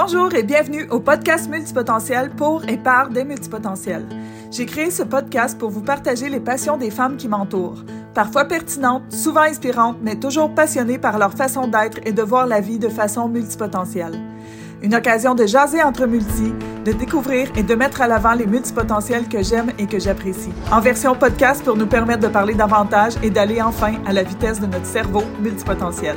Bonjour et bienvenue au podcast Multipotentiel pour et par des multipotentiels. J'ai créé ce podcast pour vous partager les passions des femmes qui m'entourent. Parfois pertinentes, souvent inspirantes, mais toujours passionnées par leur façon d'être et de voir la vie de façon multipotentielle. Une occasion de jaser entre multi, de découvrir et de mettre à l'avant les multipotentiels que j'aime et que j'apprécie. En version podcast pour nous permettre de parler davantage et d'aller enfin à la vitesse de notre cerveau multipotentiel.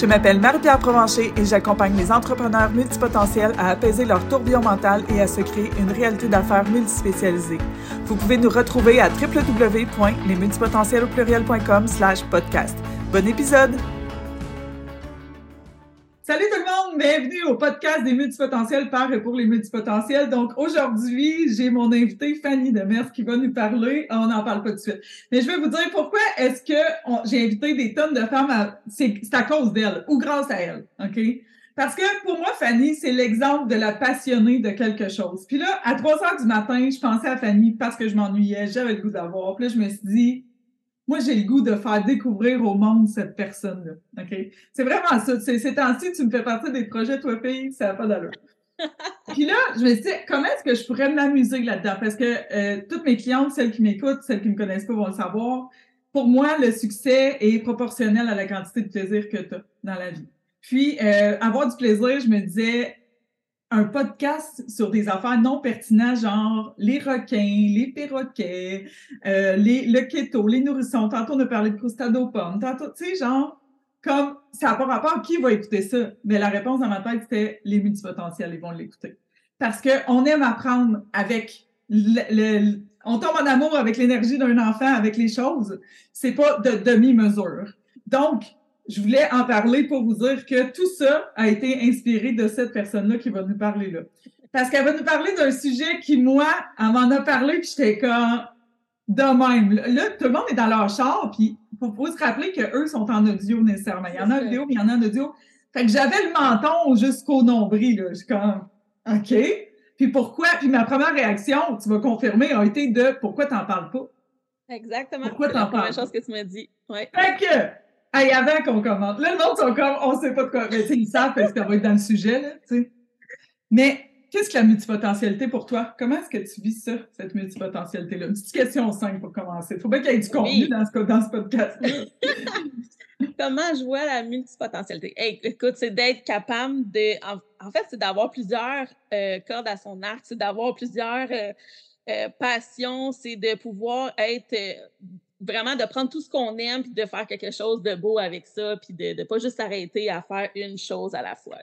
Je m'appelle Marie-Pierre Provencher et j'accompagne les entrepreneurs multipotentiels à apaiser leur tourbillon mental et à se créer une réalité d'affaires multispécialisée. Vous pouvez nous retrouver à www.lesmultipotentiels slash podcast. Bon épisode! Salut tout le monde, bienvenue au podcast des multipotentiels par et pour les multipotentiels. Donc aujourd'hui, j'ai mon invité Fanny Demers qui va nous parler. On n'en parle pas tout de suite. Mais je vais vous dire pourquoi est-ce que j'ai invité des tonnes de femmes à... C'est à cause d'elle ou grâce à elle, OK? Parce que pour moi, Fanny, c'est l'exemple de la passionnée de quelque chose. Puis là, à 3 heures du matin, je pensais à Fanny parce que je m'ennuyais, j'avais le goût d'avoir. Puis là, je me suis dit, moi, j'ai le goût de faire découvrir au monde cette personne-là. OK? C'est vraiment ça. Ces temps-ci, tu me fais partie des projets, toi, fille, ça n'a pas d'allure. Puis là, je me suis dit, comment est-ce que je pourrais m'amuser là-dedans? Parce que euh, toutes mes clientes, celles qui m'écoutent, celles qui ne me connaissent pas vont le savoir. Pour moi, le succès est proportionnel à la quantité de plaisir que tu as dans la vie. Puis, euh, avoir du plaisir, je me disais, un podcast sur des affaires non pertinentes, genre les requins, les perroquets, euh, les, le keto, les nourrissons. Tantôt, on a parlé de crustado pommes. Tantôt, tu sais, genre, comme ça n'a pas rapport, qui va écouter ça? Mais la réponse dans ma tête, c'était les multipotentiels, ils vont l'écouter. Parce qu'on aime apprendre avec le, on tombe en amour avec l'énergie d'un enfant, avec les choses. C'est pas de demi-mesure. Donc, je voulais en parler pour vous dire que tout ça a été inspiré de cette personne-là qui va nous parler là. Parce qu'elle va nous parler d'un sujet qui, moi, elle m'en a parlé, puis j'étais comme de même. Là, tout le monde est dans leur char, puis il faut, se rappeler qu'eux sont en audio nécessairement. Il y en a en vidéo, il y en a en audio. Fait que j'avais le menton jusqu'au nombril, là. Je suis comme, OK. Puis pourquoi? Puis ma première réaction, tu vas confirmer, a été de pourquoi t'en parles pas? Exactement. Pourquoi t'en parles? C'est la chose que tu m'as dit. Ouais. Fait que, Hey, avant qu'on commente. Là, le monde sont comme, on sait pas de quoi. Mais ils savent parce qu'on va être dans le sujet, là, tu sais. Mais qu'est-ce que la multipotentialité pour toi? Comment est-ce que tu vis ça, cette multipotentialité-là? Une petite question simple pour commencer. Il faut bien qu'il y ait du contenu dans, ce, dans ce podcast. Comment je vois la multipotentialité? écoute, c'est d'être capable de. En, fait, c'est d'avoir plusieurs euh, cordes à son arc, c'est d'avoir plusieurs euh, euh, passions, c'est de pouvoir être vraiment de prendre tout ce qu'on aime puis de faire quelque chose de beau avec ça, puis de ne pas juste s'arrêter à faire une chose à la fois.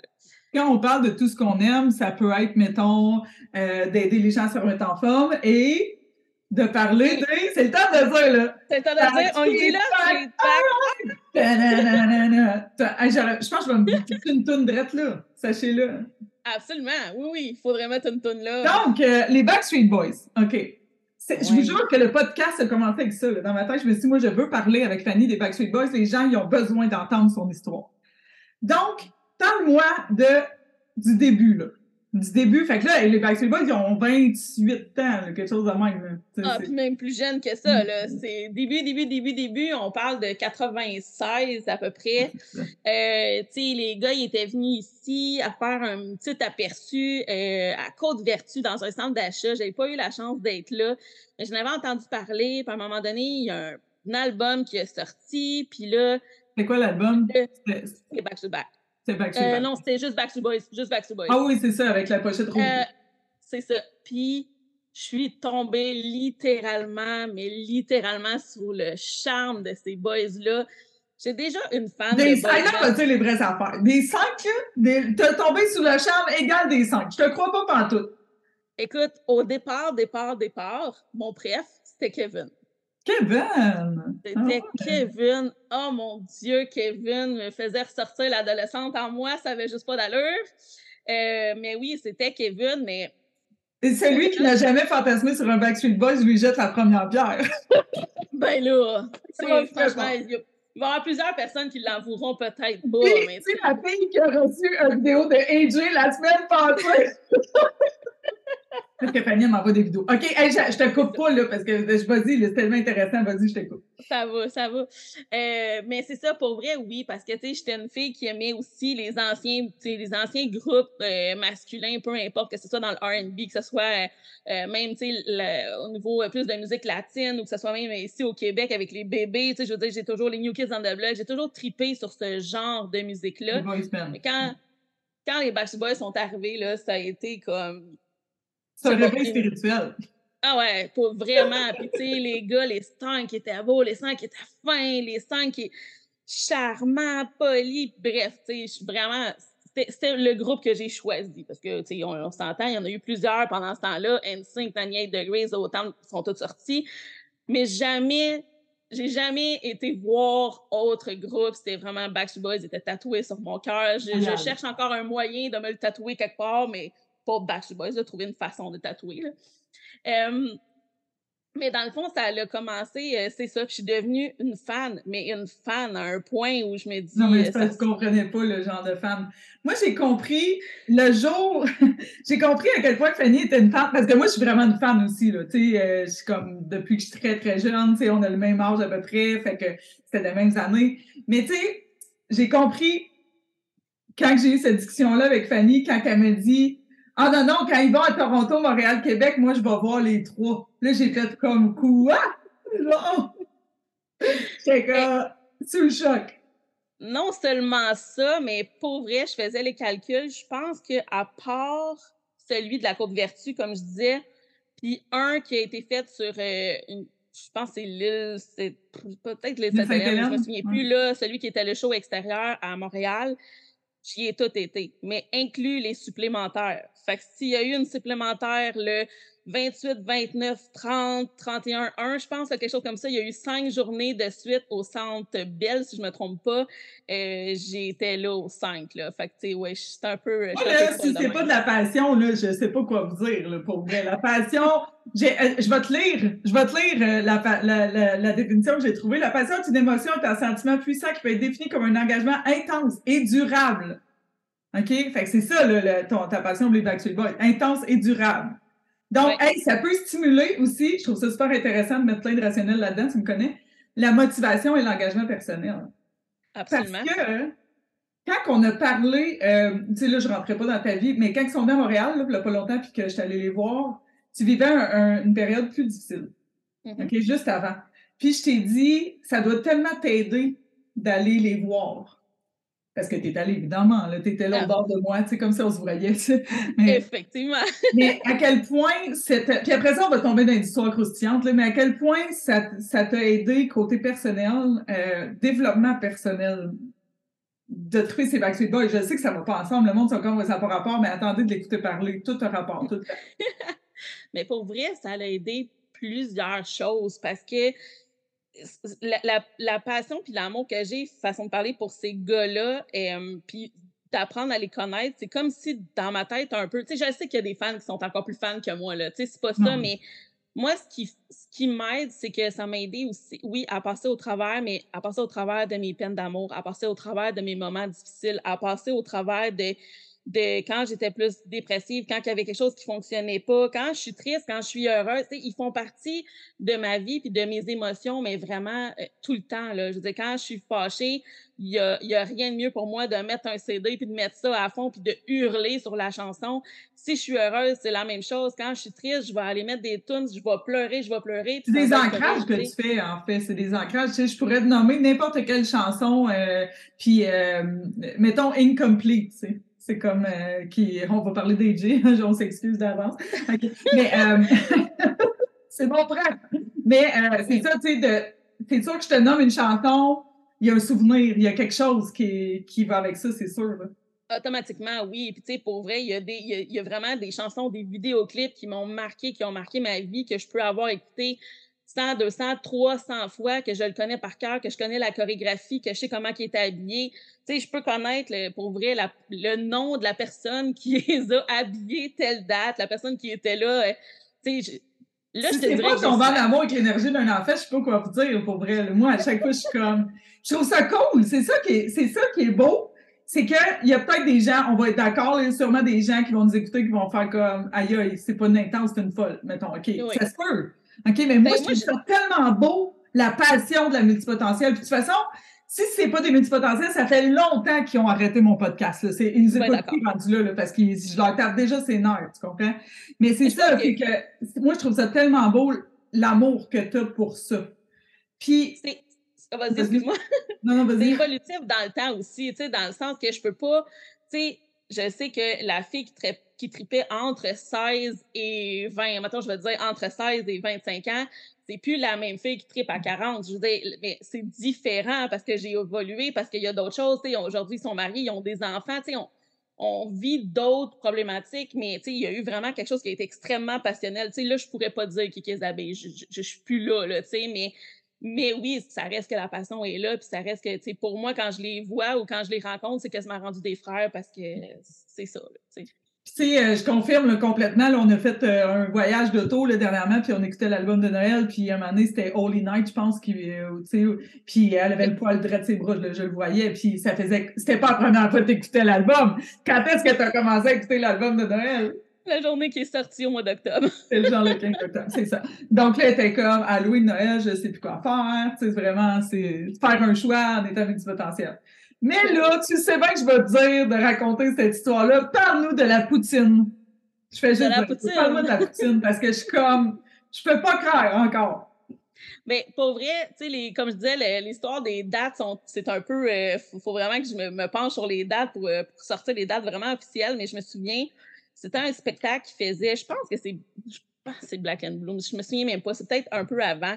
Quand on parle de tout ce qu'on aime, ça peut être, mettons, euh, d'aider les gens à se remettre en forme et de parler de. C'est le temps de dire, là. C'est le temps de dire, on dit là, Je pense que je vais me mettre une toune drette là, sachez-le. Absolument, oui, oui, il faudrait mettre une toune là. Donc, euh, les Backstreet Boys, OK. Je vous jure que le podcast a commencé avec ça. Dans ma tête, je me suis dit, moi, je veux parler avec Fanny des Backstreet Boys. Les gens, ils ont besoin d'entendre son histoire. Donc, parle-moi de, du début, là du début. Fait que là, les Backstreet Boys, ils ont 28 ans, quelque chose de même. Ah, puis même plus jeune que ça, là. C'est début, début, début, début. On parle de 96 à peu près. Euh, tu sais, les gars, ils étaient venus ici à faire un petit aperçu euh, à Côte-Vertu dans un centre d'achat. J'avais pas eu la chance d'être là. Mais j'en avais entendu parler. Puis à un moment donné, il y a un, album qui est sorti. Puis là... C'est quoi l'album? C'est Back to Back. C'est Backstreet euh, Boys. non, c'était juste Backstreet Boys. Juste Backstreet Boys. Ah oui, c'est ça, avec la pochette rouge. Euh, c'est ça. Puis, je suis tombée littéralement, mais littéralement sous le charme de ces boys-là. J'ai déjà une fan des de cinq, là, on va dire les vraies affaires. Des cinq, là, t'as tombé sous le charme égal des cinq. Je te crois pas pantoute. Écoute, au départ, départ, départ, mon préf, c'était Kevin. Kevin! C'était ah Kevin. Oh mon Dieu, Kevin me faisait ressortir l'adolescente en moi, ça avait juste pas d'allure. Euh, mais oui, c'était Kevin, mais. Et c'est lui qui n'a jamais fantasmé sur un Backstreet Boys, lui jette la première pierre. ben là, franchement, il, va y avoir plusieurs personnes qui l'avoueront peut-être pas. c'est la fille qui a reçu une vidéo de AJ la semaine passée. Parce que Fanny m'envoie des vidéos. OK, je, te coupe pas, là, parce que je vas-y, c'est tellement intéressant. Vas-y, je te coupe. Ça va, ça va. Euh, mais c'est ça, pour vrai, oui, parce que, tu sais, j'étais une fille qui aimait aussi les anciens, les anciens groupes euh, masculins, peu importe, que ce soit dans le R&B, que ce soit euh, même, tu sais, au niveau plus de musique latine, ou que ce soit même ici au Québec avec les bébés, tu sais, je veux dire, j'ai toujours les New Kids on the Block, j'ai toujours tripé sur ce genre de musique-là. Mais quand, quand les Backstreet Boys sont arrivés, là, ça a été comme c'est un réveil spirituel. Ah ouais, pour vraiment. Puis tu sais, les gars, les stands qui étaient beaux, les stands qui étaient fins, les stands qui charmants, polis, bref, tu sais, vraiment, c'était le groupe que j'ai choisi parce que, tu sais, on, s'entend, il y en a eu plusieurs pendant ce temps-là. NSYNC, 98 Degrees, autant sont tous sortis. Mais jamais, j'ai jamais été voir autre groupe. C'était vraiment Backstreet Boys, ils étaient tatoués sur mon cœur. Je, je, cherche encore un moyen de me le tatouer quelque part, mais pas Backstreet Boys, de trouver une façon de tatouer. Là. mais dans le fond, ça a commencé, euh, c'est ça, puis je suis devenue une fan, mais une fan à un point où je me dis... Non, mais euh, ça, tu comprenais pas le genre de fan. Moi, j'ai compris le jour... j'ai compris à quel point Fanny était une fan, parce que moi, je suis vraiment une fan aussi, là, tu sais, euh, je suis comme, depuis que je suis très, très jeune, tu sais, on a le même âge à peu près, fait que c'était les mêmes années. Mais tu sais, j'ai compris quand j'ai eu cette discussion-là avec Fanny, quand elle me dit ah non, non, quand ils vont à Toronto, Montréal, Québec, moi, je vais voir les trois. Là, j'ai fait comme quoi? Non! J'étais comme sous le choc. Non seulement ça, mais pour vrai, je faisais les calculs. Je pense qu'à part celui de la Côte Vertu, comme je disais, puis un qui a été fait sur euh, une, je pense que c'est l'île, c'est peut-être les saint je me souviens plus, là, celui qui était le show extérieur à Montréal j'y ai tout été, mais inclus les supplémentaires. Fait que s'il y a eu une supplémentaire le 28, 29, 30, 31, 1, je pense, quelque chose comme ça. Il y a eu cinq journées de suite au centre Belle, si je me trompe pas. Euh, J'étais là au 5, là. Fait que, tu sais, ouais, j'étais un peu... si c'est pas de la passion, là, je sais pas quoi vous dire, là, pour vrai. La passion, euh, je vais te lire, je vais te lire euh, la, la, la, définition que j'ai trouvée. La passion est une émotion, est un sentiment puissant qui peut être défini comme un engagement intense et durable. OK? Fait que c'est ça, là, ton, ta passion pour les Backstreet Boys. Intense et durable. Donc, ça peut stimuler aussi, je trouve ça super intéressant de mettre plein de rationnel là-dedans, tu me connais, la motivation et l'engagement personnel. Absolument. Parce que quand on a parlé, euh, tu sais, là, je rentrais pas dans ta vie, mais quand ils sont venus à Montréal, là, il n'y a pas longtemps, puis que je suis allée les voir, tu vivais une période plus difficile. Mm-hmm. OK, juste avant. Puis je t'ai dit, ça doit tellement t'aider d'aller les voir. Parce que tu es allé, évidemment, tu étais là au bord de moi, tu sais, comme ça on se voyait. Mais, Effectivement. mais à quel point, puis après ça, on va tomber dans une histoire croustillante, mais à quel point ça t'a aidé côté personnel, euh, développement personnel, de trouver ces Backstreet Boys? Je sais que ça ne va pas ensemble, le monde, ça n'a pas rapport, mais attendez de l'écouter parler, tout a rapport. Tout... mais pour vrai, ça a aidé plusieurs choses parce que la, la, passion puis l'amour que j'ai, façon de parler pour ces gars-là, euh, puis d'apprendre à les connaître, c'est comme si dans ma tête un peu, tu sais, je sais qu'il y a des fans qui sont encore plus fans que moi, là, tu sais, c'est pas ça, mais moi, ce qui, ce qui m'aide, c'est que ça m'a aidé aussi, oui, à passer au travers, mais à passer au travers de mes peines d'amour, à passer au travers de mes moments difficiles, à passer au travers de de quand j'étais plus dépressive, quand il y avait quelque chose qui fonctionnait pas, quand je suis triste, quand je suis heureuse, ils font partie de ma vie puis de mes émotions, mais vraiment euh, tout le temps. Là. Je veux dire, quand je suis fâchée, il y a, y a, rien de mieux pour moi de mettre un CD puis de mettre ça à fond puis de hurler sur la chanson. Si je suis heureuse, c'est la même chose. Quand je suis triste, je vais aller mettre des tunes, je vais pleurer, je vais pleurer. C'est des ancrages que tu fais, en fait. C'est des ancrages. Tu sais, je pourrais te nommer n'importe quelle chanson, euh, puis euh, mettons incomplete, tu sais. C'est comme euh, qui. On va parler d'AJ, on s'excuse d'avance. Mais euh, c'est bon, frère. Mais euh, c'est ça, tu sais. C'est sûr que je te nomme une chanson, il y a un souvenir, il y a quelque chose qui, qui va avec ça, c'est sûr. Automatiquement, oui. Puis, tu sais, pour vrai, il y, a des, il y a vraiment des chansons, des vidéoclips qui m'ont marqué, qui ont marqué ma vie, que je peux avoir écouté 100, 200, 300 fois, que je le connais par cœur, que je connais la chorégraphie, que je sais comment il est habillé. Tu sais, je peux connaître, pour vrai, le nom de la personne qui les a habillés telle date, la personne qui était là. Euh, tu sais, là, je te dirais. pas tomber en amour avec l'énergie d'un enfant, je sais pas quoi vous dire, pour vrai. Moi, à chaque fois, je suis comme. Je trouve ça cool. C'est ça qui est, c'est ça qui est beau. c'est qu'il y a peut-être des gens, on va être d'accord, il y a sûrement des gens qui vont nous écouter, qui vont faire comme aïe aïe, c'est pas une intense, c'est une folle, mettons. OK, ça se peut. OK, mais moi, ben, je trouve ça tellement beau, la passion de la multipotentielle. Puis de toute façon, si c'est pas des multipotentiels, ça fait longtemps qu'ils ont arrêté mon podcast. Là. C'est, ils nous écoutent plus rendus là, parce que je leur tape déjà ses nerfs, tu comprends? Mais c'est ça, c'est que moi, je trouve ça tellement beau, l'amour que tu as pour ça. Puis. C'est, vas-y, excuse-moi. Non, non, vas-y. C'est évolutif dans le temps aussi, tu sais, dans le sens que je peux pas, tu sais, je sais que la fille qui, tripait entre 16 et 20, maintenant je vais dire entre 16 et 25 ans, c'est plus la même fille qui tripe à 40. Je veux dire, mais c'est différent parce que j'ai évolué, parce qu'il y a d'autres choses. Aujourd'hui, ils sont mariés, ils ont des enfants. On, on vit d'autres problématiques, mais il y a eu vraiment quelque chose qui a été extrêmement passionnel. là, je pourrais pas dire qui est Isabelle. Je, je, suis plus là, là mais, mais oui, ça reste que la passion est là. Puis ça reste que, pour moi, quand je les vois ou quand je les rencontre, c'est quasiment rendu des frères parce que c'est ça. Là, sais, euh, je confirme complètement. Là, on a fait euh, un voyage d'auto dernièrement, puis on écoutait l'album de Noël, puis à un moment donné, c'était Holy Night, je pense, qui, euh, puis elle avait le poil droit de ses bras, je, le voyais, puis ça faisait... C'était pas la première fois que tu écoutais l'album. Quand est-ce que tu as commencé à écouter l'album de Noël? La journée qui est sortie au mois d'octobre. c'est le genre le 15 octobre, c'est ça. Donc là, était comme Halloween, Noël, je sais plus quoi faire. C'est vraiment, c'est faire un choix en étant avec du potentiel. Mais là, tu sais bien que je vais te dire de raconter cette histoire-là. Parle-nous de la poutine. Je fais juste parle-moi de la poutine parce que je suis comme, je peux pas croire encore. Mais pour vrai, tu sais, comme je disais, l'histoire des dates, c'est un peu. Il euh, faut, vraiment que je me, penche sur les dates euh, pour, sortir les dates vraiment officielles. Mais je me souviens, c'était un spectacle qui faisait, je pense que c'est. C'est Black and Bloom, je me souviens même pas, c'est peut-être un peu avant.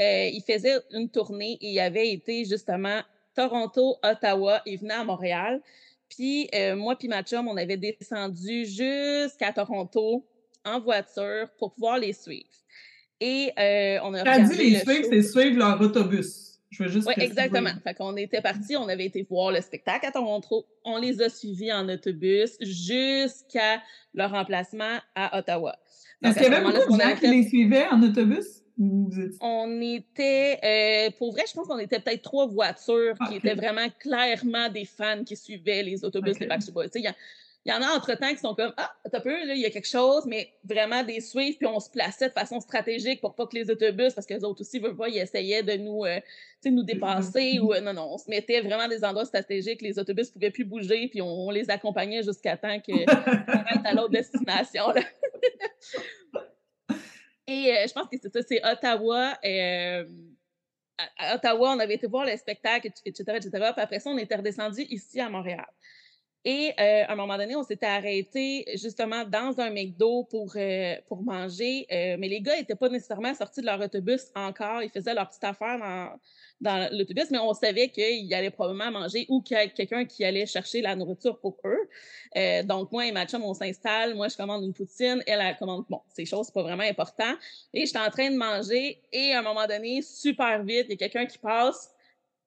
Euh, il faisait une tournée et il avait été justement Toronto, Ottawa et venait à Montréal. Puis euh, moi puis ma chum, on avait descendu jusqu'à Toronto en voiture pour pouvoir les suivre. Et euh, on a Quand dit les suivre, c'est suivre leur autobus. Je veux juste Oui, exactement. Fait qu'on était partis, on avait été voir le spectacle à Toronto. On les a suivis en autobus jusqu'à leur emplacement à Ottawa. Est-ce qu'il y avait beaucoup de gens qui les suivaient en autobus? On était, euh, pour vrai, je pense qu'on était peut-être trois voitures qui étaient vraiment clairement des fans qui suivaient les autobus des Backstreet Boys. Il y, en a entre-temps qui sont comme Ah, t'as peu, il y a quelque chose, mais vraiment des suivre, puis on se plaçait de façon stratégique pour pas que les autobus, parce que les autres aussi, veulent pas, ils essayaient de nous, euh, nous dépasser, ou euh, non, non, on se mettait vraiment des endroits stratégiques, les autobus pouvaient plus bouger, puis on, les accompagnait jusqu'à temps qu'on à l'autre destination. Et euh, je pense que c'est ça, c'est Ottawa. Euh, à Ottawa, on avait été voir le spectacle, etc., etc. Puis après ça, on était redescendu ici à Montréal. Et euh, à un moment donné, on s'était arrêté justement dans un McDo pour, pour manger, mais les gars n'étaient pas nécessairement sortis de leur autobus encore. Ils faisaient leur petite affaire dans, dans l'autobus, mais on savait qu'il allait probablement manger ou qu'il y a quelqu'un qui allait chercher la nourriture pour eux. Euh, donc, moi et ma chum, on s'installe. Moi, je commande une poutine. Elle, elle commande, bon, ces choses, pas vraiment important. Et j'étais en train de manger et à un moment donné, super vite, il y a quelqu'un qui passe,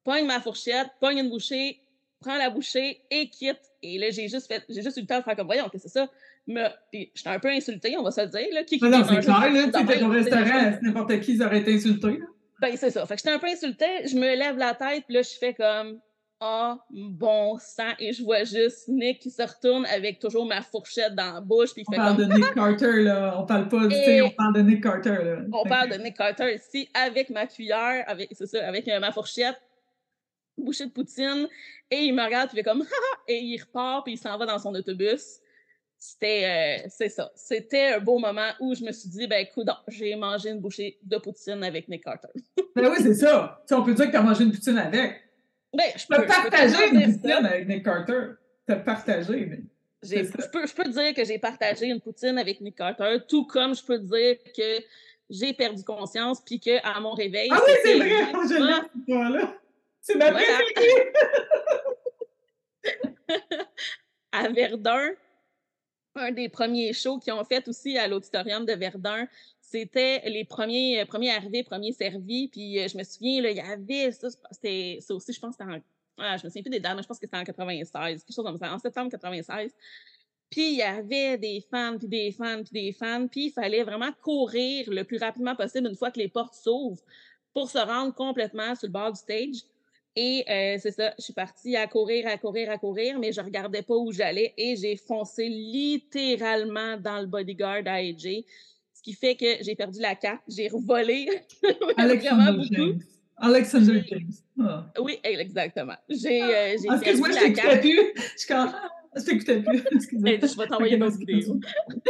pogne ma fourchette, pogne une bouchée, prend la bouchée et quitte. Et là, j'ai juste fait, j'ai juste eu le temps de faire comme, voyons, que c'est ça? Mais, puis j'étais un peu insultée, on va se le dire, là. Qui, qui non, c'est clair, là, tu sais, au restaurant, n'importe qui, ils auraient été insultés, là. Ben, c'est ça. Fait que j'étais un peu insultée. Je me lève la tête, puis là, je fais comme Ah, bon sang. Et je vois juste Nick qui se retourne avec toujours ma fourchette dans la bouche. Puis on parle de Nick Carter, là. On parle pas, tu on parle de Nick Carter, là. On parle de Nick Carter ici avec ma cuillère, avec, c'est ça, avec euh, ma fourchette, bouchée de poutine. Et il me regarde, puis il fait comme Et il repart, puis il s'en va dans son autobus c'était, euh, c'est ça. C'était un beau moment où je me suis dit, ben écoute, j'ai mangé une bouchée de poutine avec Nick Carter. ben oui, c'est ça. on peut dire que tu as mangé une poutine avec. Ben, je peux, partager une poutine avec Nick Carter. Tu as partagé, mais. Je peux, je peux dire que j'ai partagé une poutine avec Nick Carter, tout comme je peux dire que j'ai perdu conscience, puis qu'à mon réveil. Ah oui, c'est vrai! Je l'ai, là. C'est ma préférée! à Verdun, un des premiers shows qu'ils ont fait aussi à l'auditorium de Verdun. C'était les premiers, euh, premiers arrivés, premiers servis. Puis euh, je me souviens, là, il y avait ça, c'était ça aussi, je pense que c'était en. Ah, je me souviens plus des dates, mais je pense que c'était en 96, quelque chose comme ça, en septembre 96. Puis il y avait des fans, puis des fans, puis des fans. Puis il fallait vraiment courir le plus rapidement possible une fois que les portes s'ouvrent pour se rendre complètement sur le bord du stage. Et euh, c'est ça, je suis partie à courir, à courir, à courir, mais je regardais pas où j'allais et j'ai foncé littéralement dans le bodyguard à AJ, ce qui fait que j'ai perdu la carte, j'ai revolé vraiment James. Alexander James. Ah. Oui, exactement. J'ai euh, ah, Excuse-moi, je t'écoutais plus. Je, quand... je t'écoutais plus. je vais t'envoyer d'autres vidéos.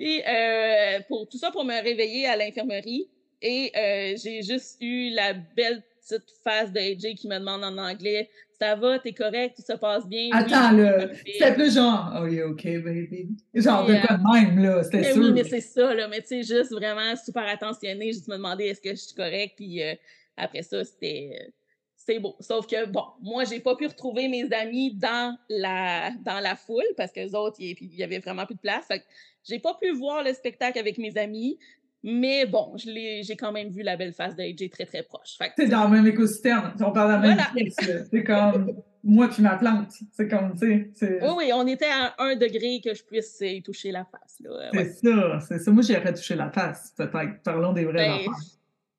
Et euh, pour tout ça, pour me réveiller à l'infirmerie, et euh, j'ai juste eu la belle petite face de AJ qui me demande en anglais Ça va, t'es correct, tout se passe bien. Attends, là, c'était plus genre Oh, yeah, OK, baby. Genre de quoi de même, là, c'était sûr. Oui, mais c'est ça, là, mais tu sais, juste vraiment super attentionné, juste me demander est-ce que je suis correct, puis euh, après ça, c'était. c'est beau. Sauf que, bon, moi, j'ai pas pu retrouver mes amis dans la, dans la foule parce que les autres, il y avait vraiment plus de place. Fait que j'ai pas pu voir le spectacle avec mes amis. Mais bon, j'ai quand même vu la belle face d'AJ très, très proche. C'est dans le même écosystème. On parle de la même voilà. C'est comme moi puis ma plante. C'est comme, tu sais. Oui, oui, on était à un degré que je puisse y toucher la face. C'est ça, c'est ça. Moi, j'irais toucher la face, peut-être. Parlons des vrais ben, enfants.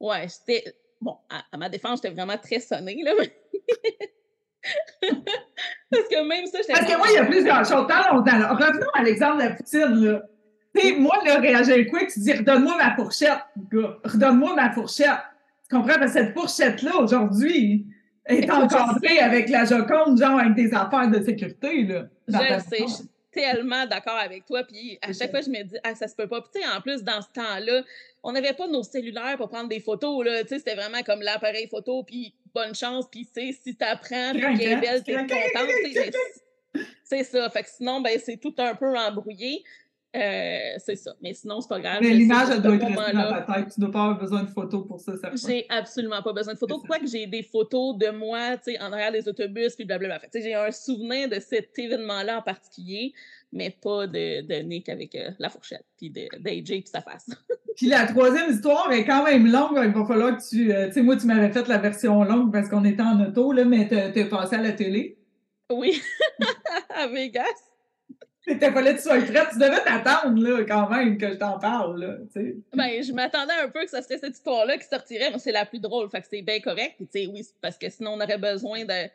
Ouais, j'étais. Bon, à, ma défense, j'étais vraiment très sonnée, là. Parce que même ça, j'étais. Parce que moi, il y a plusieurs choses. Revenons à l'exemple de la poutine, là moi, le réagir quick, tu dis redonne-moi ma fourchette, gars. Redonne-moi ma fourchette. Tu comprends? Parce que cette fourchette-là, aujourd'hui, est encadrée avec la Joconde, genre avec des affaires de sécurité. Là, je sais, je suis tellement d'accord avec toi. Puis à chaque fois, je me dis, ah, ça se peut pas. Puis en plus, dans ce temps-là, on n'avait pas nos cellulaires pour prendre des photos. Là. C'était vraiment comme l'appareil photo, puis bonne chance. Puis si tu apprends, puis qu'elle est belle, t'es contente. C'est ça. Fait que sinon, ben, c'est tout un peu embrouillé. Euh, c'est ça. Mais sinon, c'est pas grave. Mais l'image, elle doit être restée dans ta tête. Tu dois pas avoir besoin de photos pour ça, ça J'ai absolument pas besoin de photos. Quoique j'ai des photos de moi, tu sais, en arrière des autobus, puis blablabla. Fait, j'ai un souvenir de cet événement-là en particulier, mais pas de, de Nick avec euh, la fourchette, puis d'AJ, puis sa face. puis la troisième histoire est quand même longue. Il va falloir que tu... Euh, tu sais, moi, tu m'avais fait la version longue parce qu'on était en auto, là, mais t'es passé à la télé. Oui, à Vegas. T'as fallait que tu sois prête. Tu devais t'attendre, là, quand même, que je t'en parle, là, Ben, je m'attendais un peu que ce serait cette histoire-là qui sortirait, mais c'est la plus drôle. Fait que c'est bien correct. tu sais, oui, parce que sinon, on aurait besoin de,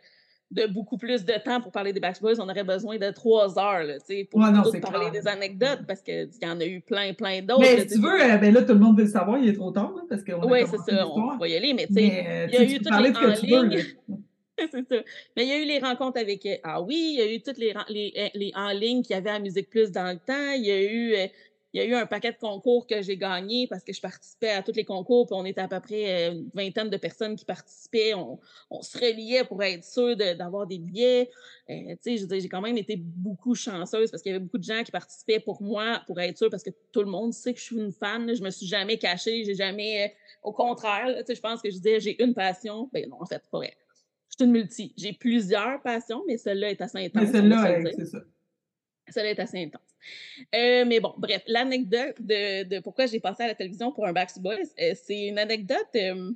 de beaucoup plus de temps pour parler des Backstreet Boys. On aurait besoin de trois heures, là, tu sais, pour parler des anecdotes, parce qu'il y en a eu plein, plein d'autres. Mais si tu veux, euh, ben là, tout le monde veut le savoir, il est trop tard, là, parce qu'on Oui, c'est ça, on va y aller, mais tu sais, il y a eu toutes les en ligne. c'est ça. Mais il y a eu les rencontres avec. Euh, ah oui, il y a eu toutes les, les, euh, les en ligne qu'il y avait à Musique Plus dans le temps. Il y a eu. Euh, il y a eu un paquet de concours que j'ai gagné parce que je participais à tous les concours, puis on était à peu près une vingtaine de personnes qui participaient. On, on se reliait pour être sûr d'avoir des billets. Euh, j'ai quand même été beaucoup chanceuse parce qu'il y avait beaucoup de gens qui participaient pour moi, pour être sûr, parce que tout le monde sait que je suis une fan. Je me suis jamais cachée, j'ai jamais. au contraire, je pense que je disais j'ai une passion. Ben non, en fait, pas vrai suis une multi. J'ai plusieurs passions, mais celle-là est assez intense. Mais celle-là, c'est ça. Celle-là est assez intense. Euh, mais bon, bref, l'anecdote de, de, pourquoi j'ai passé à la télévision pour un Backstreet Boys, euh, c'est une anecdote euh,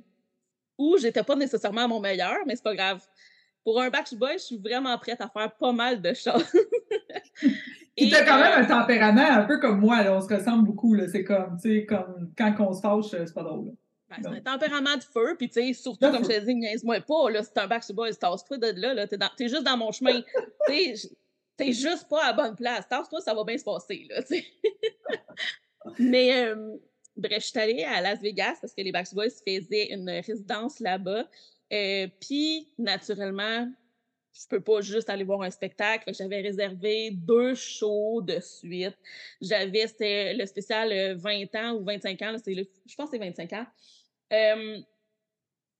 où j'étais pas nécessairement à mon meilleur, mais c'est pas grave. Pour un Backstreet Boys, je suis vraiment prête à faire pas mal de choses. Tu as quand même un tempérament un peu comme moi, là, on se ressemble beaucoup. C'est comme, tu sais, comme quand on se fâche, c'est pas drôle. Ben, c'est un tempérament de feu, puis tu sais, surtout, comme je te dis, niaise-moi pas, là, c'est un Backstreet Boys, tasse-toi de là, là t'es, dans, juste dans mon chemin. t'es, t'es juste pas à bonne place. Tasse-toi, ça va bien se passer, là, tu sais. Mais, euh, bref, je suis allée à Las Vegas parce que les Backstreet Boys faisaient une résidence là-bas. Euh, puis, naturellement, je peux pas juste aller voir un spectacle. J'avais réservé deux shows de suite. J'avais, c'était le spécial 20 euh, ans ou 25 ans, c'est je pense que c'est 25 ans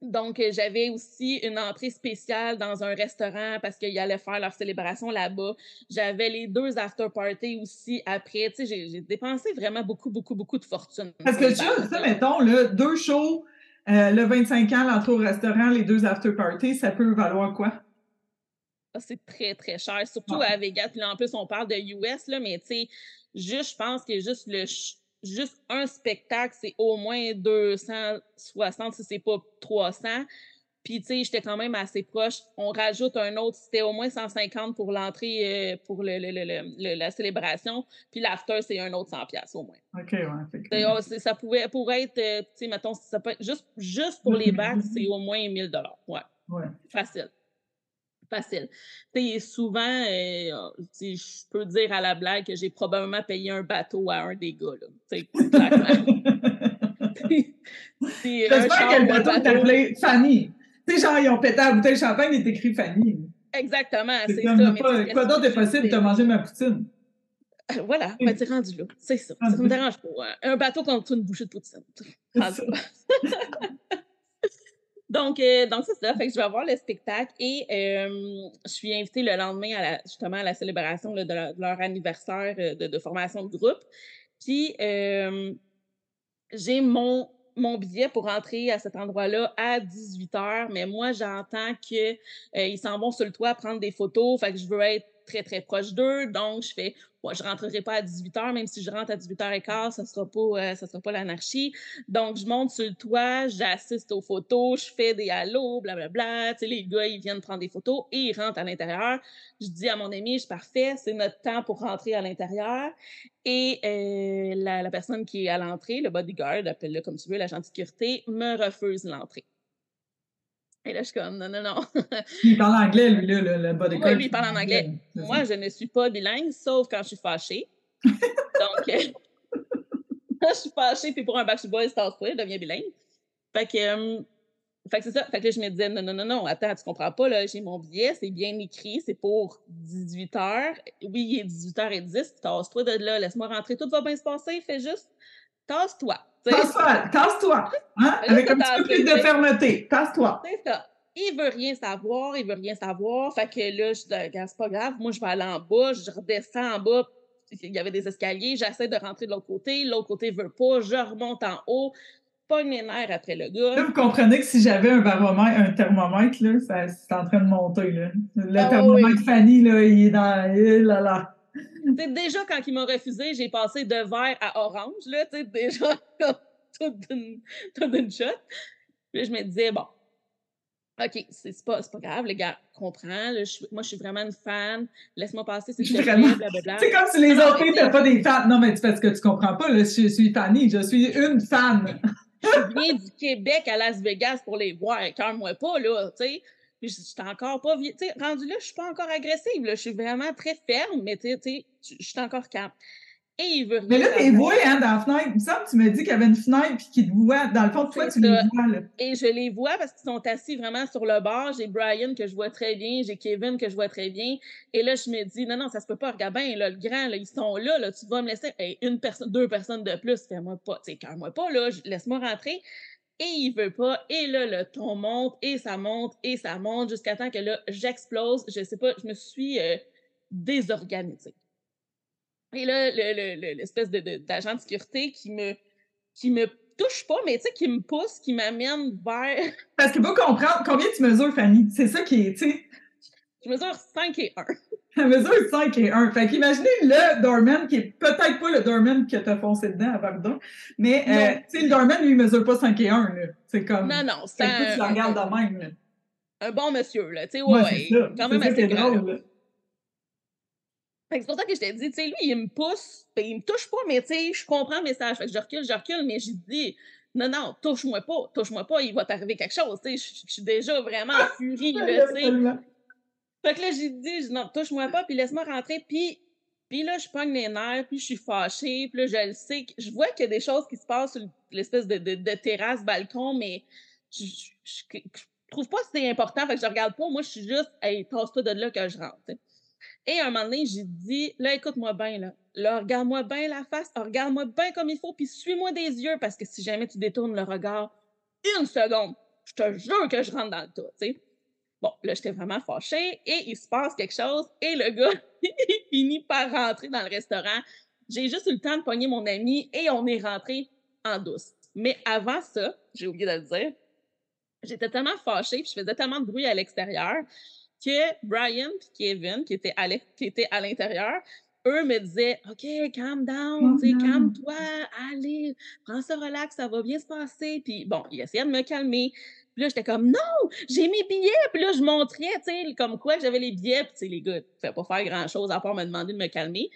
donc, j'avais aussi une entrée spéciale dans un restaurant parce qu'ils allaient faire leur célébration là-bas. J'avais les deux after-parties aussi après. Tu sais, j'ai dépensé vraiment beaucoup, beaucoup, beaucoup de fortune. Parce que tu ça, mettons, là, deux shows, euh, le 25 ans, l'entrée au restaurant, les deux after-parties, ça peut valoir quoi? Ah, c'est très, très cher. Surtout à Vegas. Puis là, en plus, on parle de US, là, mais tu sais, juste, je pense que juste le juste un spectacle, c'est au moins 260 si c'est pas 300. Puis, tu sais, j'étais quand même assez proche. On rajoute un autre, c'était au moins 150 pour l'entrée, euh, pour le, la célébration. Puis l'after, c'est un autre 100 pièces au moins. OK, ouais. Oh, ça pouvait, pourrait être, euh, tu sais, mettons, ça peut juste, juste pour les bacs, c'est au moins 1000 Ouais. Ouais. Facile facile. sais, souvent, euh, je peux dire à la blague que j'ai probablement payé un bateau à un des gars. J'espère que le bateau est appelé Fanny. Tu sais, genre, ils ont pété la bouteille de champagne, il est écrit Fanny. Exactement, c'est ça. Pas, quoi d'autre est possible de manger ma poutine? Euh, voilà, ben, t'es rendu là. C'est ça. Ça me dérange pas. Hein. Un bateau contre une bouchée de poutine. Donc, euh, c'est ça. Fait que je vais voir le spectacle et euh, je suis invitée le lendemain à la, justement à la célébration de, leur anniversaire euh, de, formation de groupe. Puis, j'ai mon, mon billet pour entrer à cet endroit-là à 18 h, mais moi, j'entends qu'ils s'en vont sur le toit prendre des photos. Fait que je veux être très, très proche d'eux. Donc, je fais moi, je rentrerai pas à 18 h, même si je rentre à 18 h 15 ça sera pas, euh, sera pas l'anarchie. Donc, je monte sur le toit, j'assiste aux photos, je fais des halos, blablabla. Tu sais, les gars, ils viennent prendre des photos et ils rentrent à l'intérieur. Je dis à mon ami, je suis parfait, c'est notre temps pour rentrer à l'intérieur. Et euh, la, la, personne qui est à l'entrée, le bodyguard, appelle-le comme tu veux, l'agent de sécurité, me refuse l'entrée. Et là, je suis comme, non, non, non. il parle anglais, lui, là, le, le bas Oui, lui, il parle en anglais. Moi, je ne suis pas bilingue, sauf quand je suis fâchée. Donc, euh, quand je suis fâchée, puis pour un Backstreet Boys, c'est je deviens bilingue. Fait que, euh, fait que c'est ça. Fait que là, je me disais, non, non, non, non, attends, tu comprends pas, là, j'ai mon billet, c'est bien écrit, c'est pour 18 h. Oui, il est 18h10, tasse-toi de là, laisse-moi rentrer, tout va bien se passer, fais juste, tasse-toi. Tasse-toi, tasse-toi. Hein? Avec un petit peu plus de fermeté. Tasse-toi. C'est ça. Il veut rien savoir, il veut rien savoir. Fait que là, je dis, c'est pas grave, moi, je vais aller en bas, je redescends en bas. Il y avait des escaliers, j'essaie de rentrer de l'autre côté, l'autre côté veut pas, je remonte en haut, pas mes nerfs après le gars. Là, vous comprenez que si j'avais un baromètre, un thermomètre, là, ça, c'est en train de monter. Là. Le ah thermomètre Fanny, là, il est dans. Là, là déjà, quand ils m'ont refusé, j'ai passé de vert à orange, là, tu sais, déjà, tout d'une shot. Puis je me disais, bon, OK, c'est pas, pas grave, les gars, comprends. moi, je suis vraiment une fan. Laisse-moi passer, c'est blablabla. C'est comme si les autres n'étaient pas des fans. Non, mais tu parce que tu comprends pas, là, je suis Fanny, je suis une fan. je viens du Québec à Las Vegas pour les voir. Cœur-moi pas, là, tu sais. Puis je suis encore pas. Tu sais, rendu là, je suis pas encore agressive. Là. Je suis vraiment très ferme, mais tu sais, je suis encore calme. Et il veut rien. Mais là, t'es voué, hein, dans la fenêtre. Il me semble que tu me dis qu'il y avait une fenêtre puis qu'il te voit. Dans le fond, toi, tu les vois, là. Et je les vois parce qu'ils sont assis vraiment sur le bord. J'ai Brian que je vois très bien. J'ai Kevin que je vois très bien. Et là, je me dis, non, non, ça se peut pas. Regarde bien, là, le grand, là, ils sont là, là. Tu vas me laisser. une personne, deux personnes de plus. Fais-moi pas. Tu sais, moi pas, là. Laisse-moi rentrer et il veut pas. Et là, le ton monte et ça monte et ça monte jusqu'à temps que là, j'explose. Je sais pas, je me suis euh, désorganisée. Et là, l'espèce de, d'agent de, sécurité qui me, qui me touche pas, mais tu sais, qui me pousse, qui m'amène vers. Parce qu'il faut comprendre combien tu mesures, Fanny? C'est ça qui est, tu. Je mesure 5 et 1. Elle mesure 5 et 1. Fait qu'imaginez le Dorman, qui est peut-être pas le Dorman que t'as foncé dedans avant dedans, mais euh, tu sais, le Dorman, lui, il mesure pas 5 et un. C'est comme. Non, non, c'est un. Tu regardes de même. Là. Un bon monsieur, là. Tu sais, ouais, ouais quand même assez drôle. c'est pour ça que je t'ai dit, tu sais, lui, il me pousse, ben, il me touche pas, mais tu sais, je comprends le message. Fait que je recule, je recule, mais j'ai dit, non, non, touche-moi pas, touche-moi pas, il va t'arriver quelque chose, tu sais, je suis déjà vraiment en furie, là, tu sais. Fait que là, j'ai dit, non, touche-moi pas, puis laisse-moi rentrer. Puis, puis là, je pogne les nerfs, puis je suis fâchée, puis là, je le sais. Je vois qu'il y a des choses qui se passent sur l'espèce de, de, terrasse, balcon, mais je, trouve pas que c'est important, fait que je regarde pas. Moi, je suis juste, hey, passe-toi de là que je rentre. Et à un moment donné, j'ai dit, là, écoute-moi bien, là. Là, regarde-moi bien la face, regarde-moi bien comme il faut, puis suis-moi des yeux, parce que si jamais tu détournes le regard une seconde, je te jure que je rentre dans le tas, tu sais. Bon, là, j'étais vraiment fâchée et il se passe quelque chose et le gars, il finit par rentrer dans le restaurant. J'ai juste eu le temps de pogner mon ami et on est rentré en douce. Mais avant ça, j'ai oublié de le dire, j'étais tellement fâchée puis je faisais tellement de bruit à l'extérieur que Brian et Kevin, qui étaient à l'intérieur, eux me disaient OK, calm down, calme-toi, allez, prends ça relax, ça va bien se passer. Puis bon, ils essayaient de me calmer. Puis là, j'étais comme, non, j'ai mes billets. Puis là, je montrais, tu sais, comme quoi j'avais les billets. Puis, tu sais, les gars, ne pouvaient pas faire grand-chose à part me demander de me calmer.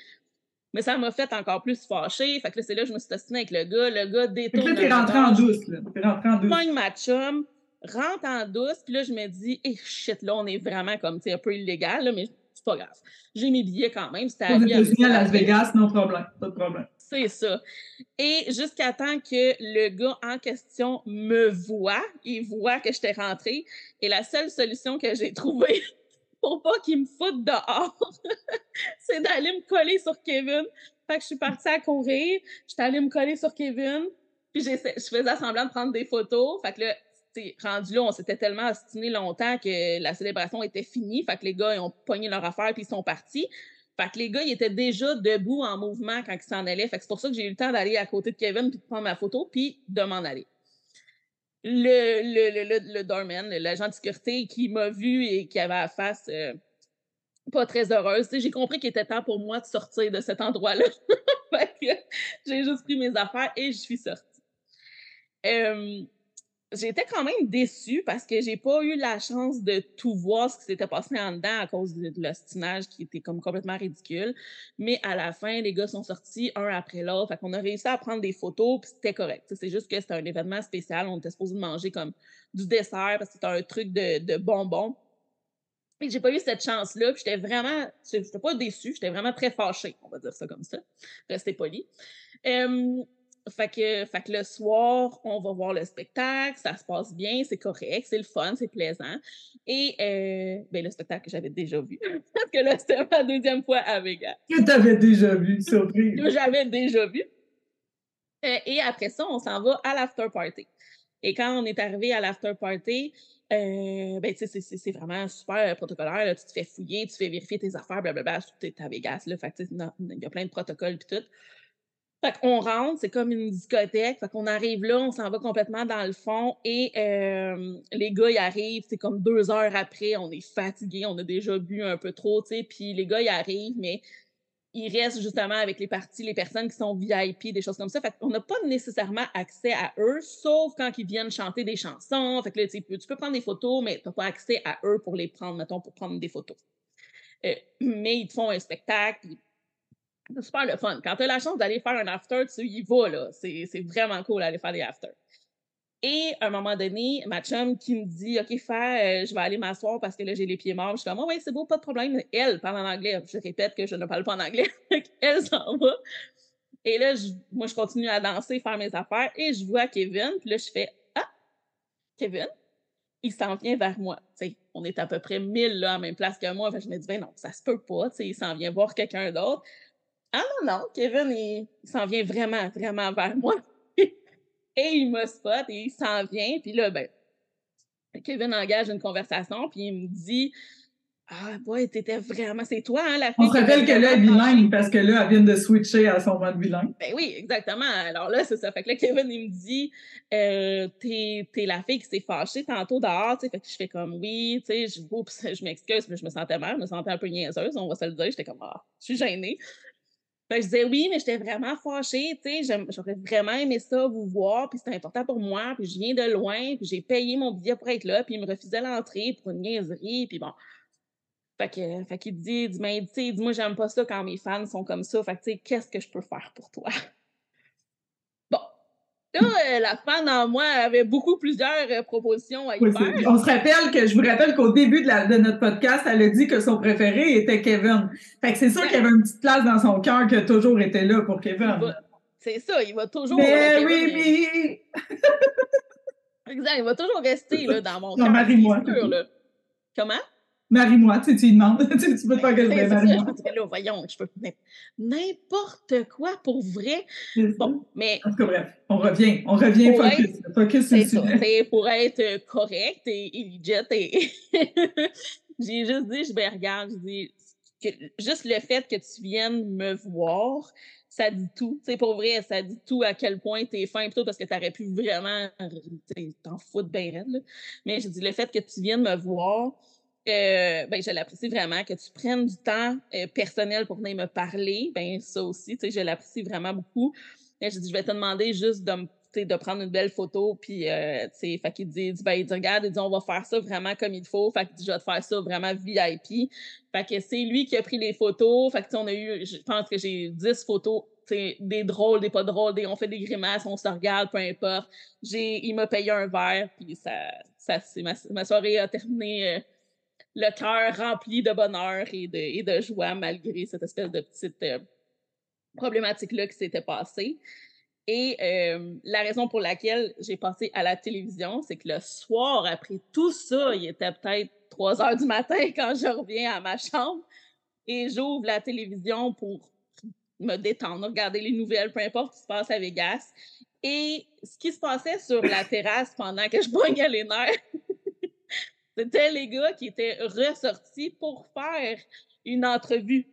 Mais ça m'a fait encore plus fâcher. Fait que là, c'est là que je me suis ostinée avec le gars. Le gars détourne. Que là, t'es rentré en douce, là. T'es rentré en douce. Ma chum, rentre en douce. Puis là, je me dis, eh, shit, là, on est vraiment comme, tu sais, un peu illégal, là, mais c'est pas grave. J'ai mes billets quand même. C'était à Las Vegas, non problème. Pas de problème. Ça. Et jusqu'à temps que le gars en question me voit, il voit que j'étais rentrée. Et la seule solution que j'ai trouvée pour pas qu'il me foute dehors, c'est d'aller me coller sur Kevin. Fait que je suis partie à courir, j'étais allée me coller sur Kevin, puis je faisais semblant de prendre des photos. Fait que là, rendu là, on s'était tellement ostiné longtemps que la célébration était finie. Fait que les gars, ils ont pogné leur affaire puis ils sont partis. Fait que les gars, ils étaient déjà debout en mouvement quand ils s'en allaient. Fait que c'est pour ça que j'ai eu le temps d'aller à côté de Kevin puis de prendre ma photo puis de m'en aller. Le, le, le, le doorman, l'agent de sécurité qui m'a vu et qui avait la face euh, pas très heureuse, j'ai compris qu'il était temps pour moi de sortir de cet endroit-là. fait que j'ai juste pris mes affaires et je suis sortie. Euh, j'étais quand même déçue parce que j'ai pas eu la chance de tout voir ce qui s'était passé en dedans à cause de, l'ostinage qui était comme complètement ridicule. Mais à la fin, les gars sont sortis un après l'autre. Fait qu'on a réussi à prendre des photos puis c'était correct. C'est juste que c'était un événement spécial. On était supposé manger comme du dessert parce que c'était un truc de, de bonbons. Et j'ai pas eu cette chance-là. Puis j'étais vraiment, pas déçue, j'étais vraiment très fâchée, on va dire ça comme ça. Restez poli. Fait que, fait que le soir, on va voir le spectacle, ça se passe bien, c'est correct, c'est le fun, c'est plaisant. Et euh, ben, le spectacle que j'avais déjà vu, parce que là, c'était ma deuxième fois à Vegas. Que t'avais déjà vu, surprise. que j'avais déjà vu. Euh, et après ça, on s'en va à l'after party. Et quand on est arrivé à l'after party, euh, ben, c'est vraiment super protocolaire. Tu te fais fouiller, tu fais vérifier tes affaires, blablabla. Tu es à Vegas, là. Fait il y a plein de protocoles et tout. Fait qu'on rentre, c'est comme une discothèque. Fait qu'on arrive là, on s'en va complètement dans le fond et euh, les gars, ils arrivent, c'est comme deux heures après, on est fatigué, on a déjà bu un peu trop, tu sais, puis les gars, ils arrivent, mais ils restent justement avec les parties, les personnes qui sont VIP, des choses comme ça. Fait qu'on n'a pas nécessairement accès à eux, sauf quand ils viennent chanter des chansons. Fait que là, tu peux, prendre des photos, mais tu n'as pas accès à eux pour les prendre, mettons, pour prendre des photos. Euh, mais ils te font un spectacle, c'est super le fun. Quand tu as la chance d'aller faire un after, tu y vas, là. C'est vraiment cool d'aller faire des after. Et à un moment donné, ma chum qui me dit OK, faire, euh, je vais aller m'asseoir parce que là, j'ai les pieds morts. Je suis comme oh, oui, c'est beau, pas de problème. Elle parle en anglais. Je répète que je ne parle pas en anglais. elle s'en va. Et là, moi, je continue à danser, faire mes affaires. Et je vois Kevin. Puis là, je fais Ah, Kevin, il s'en vient vers moi. on est à peu près 1000 là, à la même place que moi. je me dis, ben non, ça se peut pas. il s'en vient voir quelqu'un d'autre. Ah non, non, Kevin, il, s'en vient vraiment, vraiment vers moi. et il me spot et il s'en vient. Puis là, ben, Kevin engage une conversation, puis il me dit Ah, boy, t'étais vraiment. C'est toi, hein, la fille. On se rappelle que là, elle est bilingue parce que là, elle vient de switcher à son mode bilingue. Ben oui, exactement. Alors là, c'est ça. Fait que là, Kevin, il me dit euh, T'es es la fille qui s'est fâchée tantôt dehors. Fait que je fais comme Oui, tu sais, je, je m'excuse, mais je me sentais mal, je me sentais un peu niaiseuse, on va se le dire. J'étais comme Ah, je suis gênée je disais oui, mais j'étais vraiment fâchée, tu sais, j'aurais vraiment aimé ça, vous voir, puis c'était important pour moi, puis je viens de loin, puis j'ai payé mon billet pour être là, puis il me refusait l'entrée pour une niaiserie, puis bon. Fait que, fait dit, dit, mais, tu sais, dis-moi, j'aime pas ça quand mes fans sont comme ça, fait que, tu sais, qu'est-ce que je peux faire pour toi? Là, euh, la fan en moi avait beaucoup plusieurs euh, propositions à y faire. On se rappelle que je vous rappelle qu'au début de, la, de, notre podcast, elle a dit que son préféré était Kevin. Fait que c'est sûr qu'il y avait une petite place dans son cœur qui a toujours été là pour Kevin. C'est ça, il va toujours. Mary me! exact, il va toujours rester là, dans mon cœur. Marie-moi. Comment? Marie-moi, tu, tu lui demandes. tu, tu peux pas que je vais Marie-moi. Là, voyons, je peux n'importe quoi pour vrai. Bon, mais. En tout cas, bref, on revient, on revient focus. Être, focus c'est ça. Pour être correct et, legit. Et j'ai juste dit, je vais regarder, je dis, que, juste le fait que tu viennes me voir, ça dit tout. C'est pour vrai, ça dit tout à quel point tu es fin plutôt parce que tu aurais pu vraiment t'en foutre bien raide. Mais je dis le fait que tu viennes me voir, euh, ben, je l'apprécie vraiment. Que tu prennes du temps euh, personnel pour venir me parler, ben ça aussi, tu sais, je l'apprécie vraiment beaucoup. Et je dis, je vais te demander juste de de prendre une belle photo, puis, euh, fait qu'il dit, ben, il dit, regarde, il dit, on va faire ça vraiment comme il faut, fait qu'il dit, je vais te faire ça vraiment VIP. Fait que c'est lui qui a pris les photos, fait que, on a eu, je pense que j'ai 10 photos des drôles, des pas drôles, des, on fait des grimaces, on se regarde, peu importe. J'ai, il m'a payé un verre, puis ça, ça ma, ma, soirée a terminé euh, le cœur rempli de bonheur et de, et de joie malgré cette espèce de petite euh, problématique-là qui s'était passée. Et euh, la raison pour laquelle j'ai passé à la télévision, c'est que le soir, après tout ça, il était peut-être 3 heures du matin quand je reviens à ma chambre et j'ouvre la télévision pour me détendre, regarder les nouvelles, peu importe ce qui se passe à Vegas. Et ce qui se passait sur la terrasse pendant que je poignais les nerfs, c'était les gars qui étaient ressortis pour faire une entrevue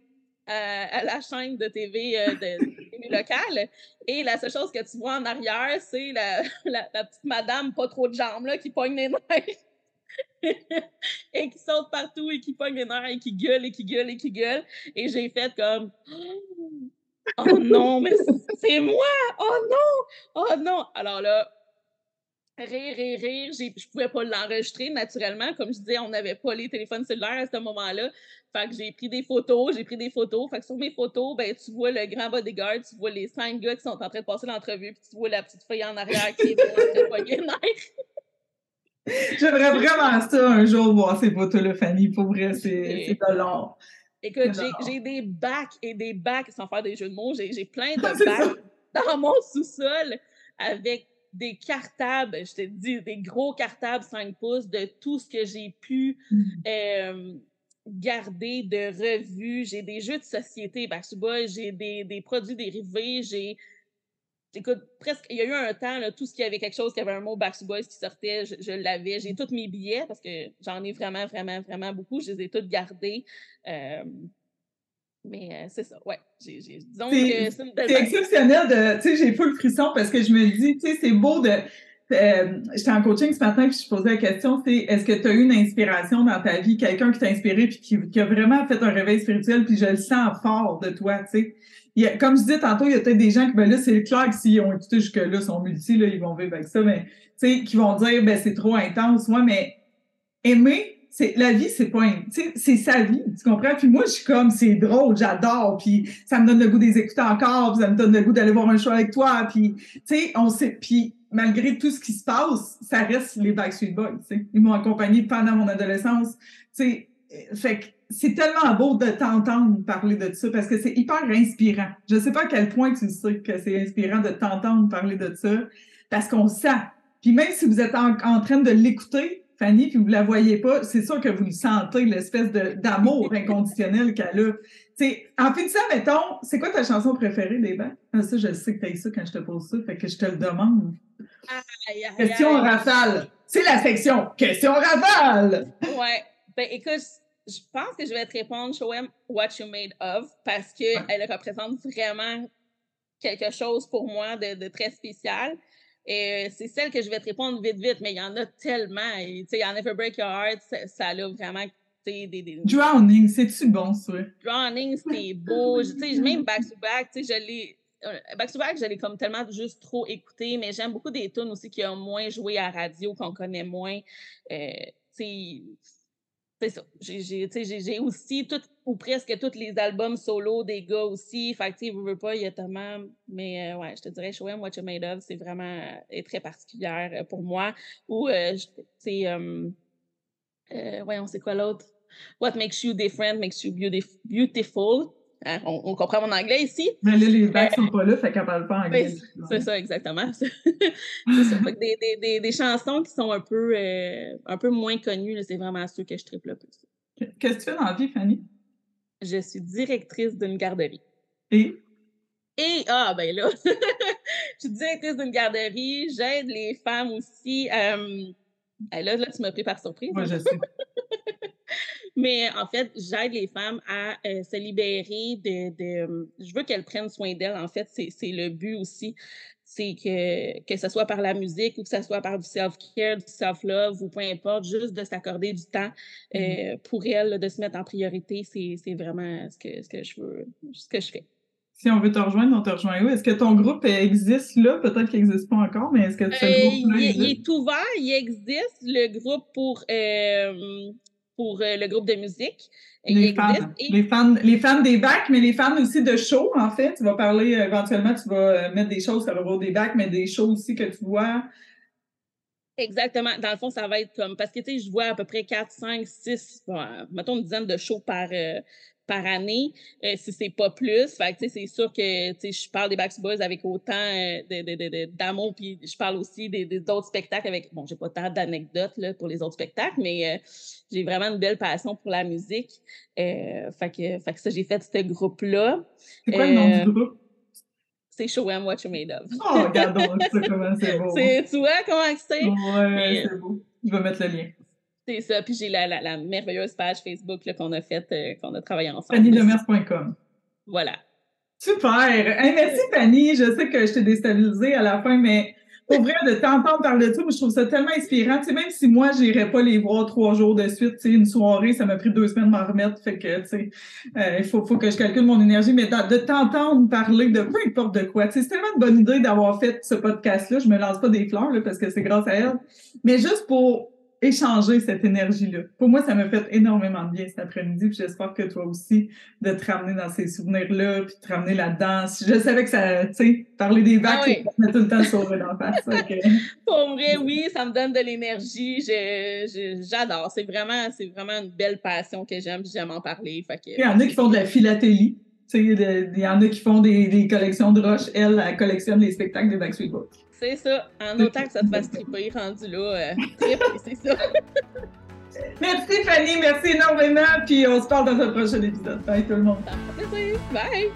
à, la chaîne de TV, euh, de, locale. Et la seule chose que tu vois en arrière, c'est la, la, petite madame pas trop de jambes là, qui pogne les nerfs. et qui saute partout et qui pogne les nerfs et qui gueule et qui gueule et qui gueule. Et j'ai fait comme Oh non, mais c'est moi! Oh non! Oh non! Alors là, rire, rire, rire. Je pouvais pas l'enregistrer naturellement. Comme je disais, on n'avait pas les téléphones cellulaires à ce moment-là. Fait que j'ai pris des photos, j'ai pris des photos. Fait que sur mes photos, ben, tu vois le grand bodyguard, tu vois les cinq gars qui sont en train de passer l'entrevue, puis tu vois la petite fille en arrière qui est en train de J'aimerais vraiment ça un jour voir ces photos-là, Fanny. Pour vrai, c'est de l'or. Écoute, j'ai des bacs et des bacs, sans faire des jeux de mots, j'ai plein de bacs dans mon sous-sol avec des cartables, je te dis, des gros cartables 5 pouces de tout ce que j'ai pu mmh. euh, garder de revues. J'ai des jeux de société, Bakuba, j'ai des, des, produits dérivés, j'ai. Écoute, presque, il y a eu un temps, là, tout ce qui avait quelque chose qui avait un mot Backstreet Boys qui sortait, je, l'avais. J'ai tous mes billets parce que j'en ai vraiment, vraiment, vraiment beaucoup. Je les ai tous gardés. Euh, mais euh, c'est ça, ouais. disons que c'est exceptionnel de. Tu sais, j'ai pas le frisson parce que je me dis, tu sais, c'est beau de. Euh, J'étais en coaching ce matin puis je posais la question, c'est est-ce que tu as eu une inspiration dans ta vie, quelqu'un qui t'a inspiré puis qui, qui, a vraiment fait un réveil spirituel puis je le sens fort de toi, tu sais? Il y a, comme je disais tantôt, il y a peut-être des gens qui, ben là, c'est clair que s'ils ont écouté jusque-là, sont multi, là, ils vont vivre avec ça, mais tu sais, qui vont dire, ben c'est trop intense, moi, mais aimer, c'est la vie, c'est pas c'est sa vie, tu comprends? Puis moi, je suis comme, c'est drôle, j'adore, puis ça me donne le goût des écouter encore, puis ça me donne le goût d'aller voir un show avec toi, puis tu sais, on sait, puis malgré tout ce qui se passe, ça reste les Backstreet Boys, tu sais. Ils m'ont accompagné pendant mon adolescence, tu sais, fait que c'est tellement beau de t'entendre parler de ça parce que c'est hyper inspirant. Je sais pas à quel point tu sais que c'est inspirant de t'entendre parler de ça parce qu'on sent. Puis même si vous êtes en train de l'écouter, Fanny, puis vous la voyez pas, c'est sûr que vous le sentez, l'espèce d'amour inconditionnel qu'elle a. T'sais, en ça, mettons, c'est quoi ta chanson préférée des Ah, ça, je sais que t'as ça quand je te pose ça, fait que je te le demande. question rafale. C'est la section question rafale. Ouais. Ben, écoute, je pense que je vais te répondre Show what you made of parce qu'elle représente vraiment quelque chose pour moi de, de très spécial. Et euh, c'est celle que je vais te répondre vite, vite, mais il y en a tellement. Tu sais, en Never Break Your Heart, ça, a vraiment des, des... Drowning, c'est-tu bon, ça? Drowning, c'était beau. tu sais, même Back to Back, tu sais, je l'ai. Euh, back to Back, je l'ai comme tellement juste trop écouté, mais j'aime beaucoup des tunes aussi qui ont moins joué à radio, qu'on connaît moins. Euh, tu sais, c'est ça. J'ai aussi tout ou presque tous les albums solo des gars aussi. Fait que, tu sais, veux pas, il y a tellement. Mais euh, ouais, je te dirais, Show What You're Made Of, c'est vraiment euh, est très particulière euh, pour moi. Ou, c'est. voyons, c'est quoi l'autre? What makes you different makes you beautiful. Hein, on, comprend mon anglais ici. Mais là, les bacs sont pas là, fait qu'elle parle pas anglais. c'est ça, exactement. c'est ça. Fait que des, des, des, chansons qui sont un peu, euh, un peu moins connues, c'est vraiment ceux que je triple le plus. Qu'est-ce que tu fais dans la vie, Fanny? Je suis directrice d'une garderie. Et? Et, ah, ben là, je suis directrice d'une garderie, j'aide les femmes aussi. Euh, là, là, tu m'as pris par surprise. Moi, je sais. Mais en fait, j'aide les femmes à euh, se libérer de, de, Je veux qu'elles prennent soin d'elles. En fait, c'est le but aussi. C'est que, que ce soit par la musique ou que ce soit par du self-care, du self-love ou peu importe, juste de s'accorder du temps mmh euh, pour elles, de se mettre en priorité, c'est vraiment ce que, ce que je veux, ce que je fais. Si on veut te rejoindre, on te rejoint où? Est-ce que ton groupe existe là? Peut-être qu'il n'existe pas encore, mais est-ce que ce Euh, groupe-là existe? il est ouvert, il existe le groupe pour, euh, pour euh, le groupe de musique. Il Les fans, et- les fans, les fans des bacs, mais les fans aussi de shows, en fait. Tu vas parler, euh, éventuellement, tu vas euh, mettre des choses sur le rôle des bacs, mais des shows aussi que tu vois. Exactement. Dans le fond, ça va être comme. Parce que, tu sais, je vois à peu près 4, 5, 6, bon, mettons une dizaine de shows par, euh, par année, euh, si c'est pas plus. Fait que, tu sais, c'est sûr que, tu sais, je parle des Backstreet Boys avec autant euh, d'amour, puis je parle aussi des, des autres spectacles avec. Bon, j'ai pas tant d'anecdotes, là, pour les autres spectacles, mais euh, j'ai vraiment une belle passion pour la musique. Euh, fait que, fait que ça, j'ai fait ce groupe-là. C'est quoi le nom Euh, du groupe? C'est Show 'em What You Made of. Oh, regardons ça, comment c'est beau. C'est- tu vois comment c'est? Ouais, c'est beau. Je vais mettre le lien. C'est ça. Puis j'ai la, la, la merveilleuse page Facebook qu'on a faite, euh, qu'on a travaillé ensemble. FannyDemers.com. Voilà. Super! Hey, merci Fanny. Je sais que je t'ai déstabilisée à la fin, mais pour vrai, de t'entendre parler de ça, je trouve ça tellement inspirant. Tu même si moi, j'irais pas les voir trois jours de suite, une soirée, ça m'a pris deux semaines de m'en remettre. Fait que, tu sais, euh, il faut, faut que je calcule mon énergie, mais de, t'entendre parler de peu importe de quoi. C'est tellement une bonne idée d'avoir fait ce podcast-là. Je me lance pas des fleurs, là, parce que c'est grâce à elle. Mais juste pour échanger cette énergie-là. Pour moi, ça m'a fait énormément de bien cet après-midi, puis j'espère que toi aussi, de te ramener dans ces souvenirs-là, puis de te ramener là-dedans. Je savais que ça, tu sais, parler des vagues, Ah oui. ça tout le temps sur d'en face. Pour vrai, oui, ça me donne de l'énergie. J'adore. C'est vraiment, c'est vraiment une belle passion que j'aime. J'aime en parler. Fait que, Il y en a qui font de la philatélie. De- il y en a qui font des, des collections de roches. Elle, elle collectionne les spectacles des Backstreet Boys. C'est ça. En autant que ça te fasse triper, rendu là, euh, trip, c'est ça. Merci Fanny, merci énormément. Puis on se parle dans un prochain épisode. Bye tout le monde. Bye!